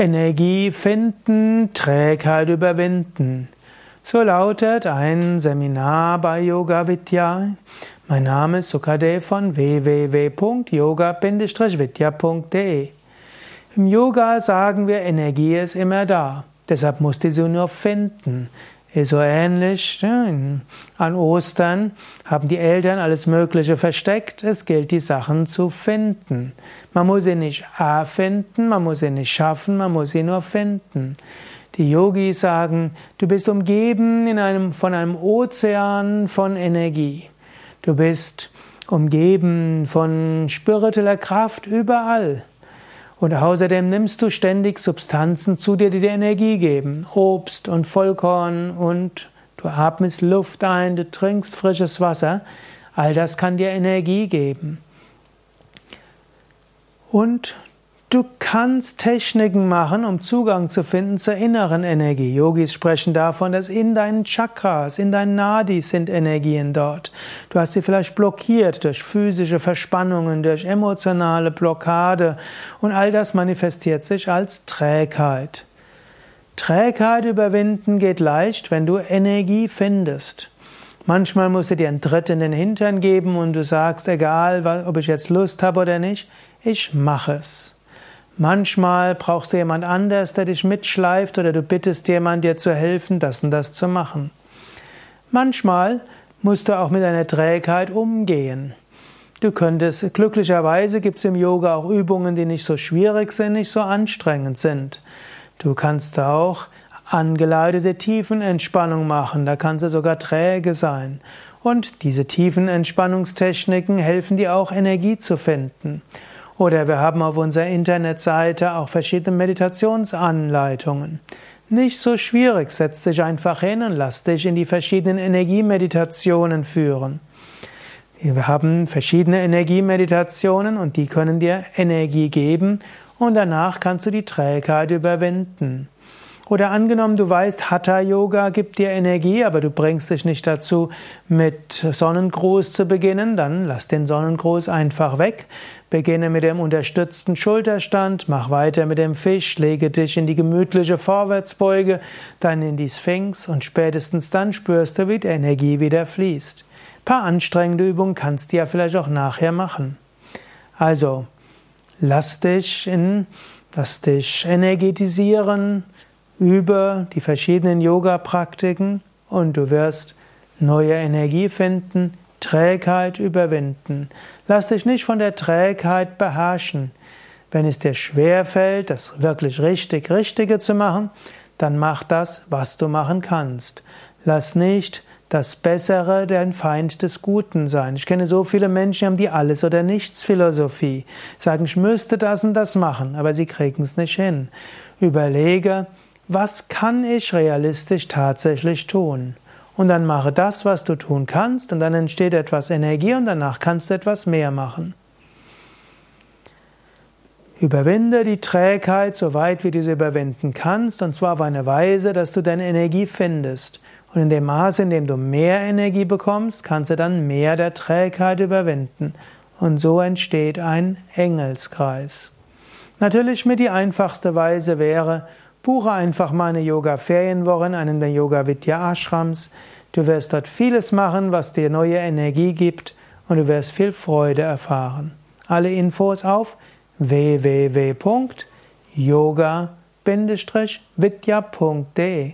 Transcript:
Energie finden, Trägheit überwinden. So lautet ein Seminar bei Yoga Vidya. Mein Name ist Sukadev von www.yoga-vidya.de. Im Yoga sagen wir, Energie ist immer da. Deshalb musst du sie nur finden. So ähnlich. Ne? An Ostern haben die Eltern alles Mögliche versteckt. Es gilt, die Sachen zu finden. Man muss sie nicht erfinden, man muss sie nicht schaffen, man muss sie nur finden. Die Yogis sagen, du bist umgeben in einem, von einem Ozean von Energie. Du bist umgeben von spiritueller Kraft überall. Und außerdem nimmst du ständig Substanzen zu dir, die dir Energie geben. Obst und Vollkorn und du atmest Luft ein, du trinkst frisches Wasser. All das kann dir Energie geben. Und Du kannst Techniken machen, um Zugang zu finden zur inneren Energie. Yogis sprechen davon, dass in deinen Chakras, in deinen Nadis sind Energien dort. Du hast sie vielleicht blockiert durch physische Verspannungen, durch emotionale Blockade und all das manifestiert sich als Trägheit. Trägheit überwinden geht leicht, wenn du Energie findest. Manchmal musst du dir einen Tritt in den Hintern geben und du sagst, egal, ob ich jetzt Lust habe oder nicht, ich mache es. Manchmal brauchst du jemand anders, der dich mitschleift oder du bittest jemand, dir zu helfen, das und das zu machen. Manchmal musst du auch mit deiner Trägheit umgehen. Du könntest, glücklicherweise gibt es im Yoga auch Übungen, die nicht so schwierig sind, nicht so anstrengend sind. Du kannst auch angeleitete Tiefenentspannung machen, da kannst du sogar träge sein. Und diese Tiefenentspannungstechniken helfen dir auch Energie zu finden. Oder wir haben auf unserer Internetseite auch verschiedene Meditationsanleitungen. Nicht so schwierig, setz dich einfach hin und lass dich in die verschiedenen Energiemeditationen führen. Wir haben verschiedene Energiemeditationen und die können dir Energie geben und danach kannst du die Trägheit überwinden. Oder angenommen, du weißt, Hatha Yoga gibt dir Energie, aber du bringst dich nicht dazu, mit Sonnengruß zu beginnen, dann lass den Sonnengruß einfach weg. Beginne mit dem unterstützten Schulterstand, mach weiter mit dem Fisch, lege dich in die gemütliche Vorwärtsbeuge, dann in die Sphinx und spätestens dann spürst du, wie die Energie wieder fließt. Ein paar anstrengende Übungen kannst du ja vielleicht auch nachher machen. Also, lass dich in, lass dich energetisieren, über die verschiedenen Yoga-Praktiken und du wirst neue Energie finden, Trägheit überwinden. Lass dich nicht von der Trägheit beherrschen. Wenn es dir schwer fällt, das wirklich richtig Richtige zu machen, dann mach das, was du machen kannst. Lass nicht das Bessere dein Feind des Guten sein. Ich kenne so viele Menschen, die haben die Alles- oder Nichts-Philosophie. Sagen, ich müsste das und das machen, aber sie kriegen es nicht hin. Überlege, was kann ich realistisch tatsächlich tun? Und dann mache das, was du tun kannst, und dann entsteht etwas Energie und danach kannst du etwas mehr machen. Überwinde die Trägheit so weit, wie du sie überwinden kannst, und zwar auf eine Weise, dass du deine Energie findest. Und in dem Maße, in dem du mehr Energie bekommst, kannst du dann mehr der Trägheit überwinden. Und so entsteht ein Engelskreis. Natürlich mit die einfachste Weise wäre, Buche einfach mal eine Yoga-Ferienwoche in einem der Yoga-Vidya-Ashrams. Du wirst dort vieles machen, was dir neue Energie gibt und du wirst viel Freude erfahren. Alle Infos auf www.yoga-vidya.de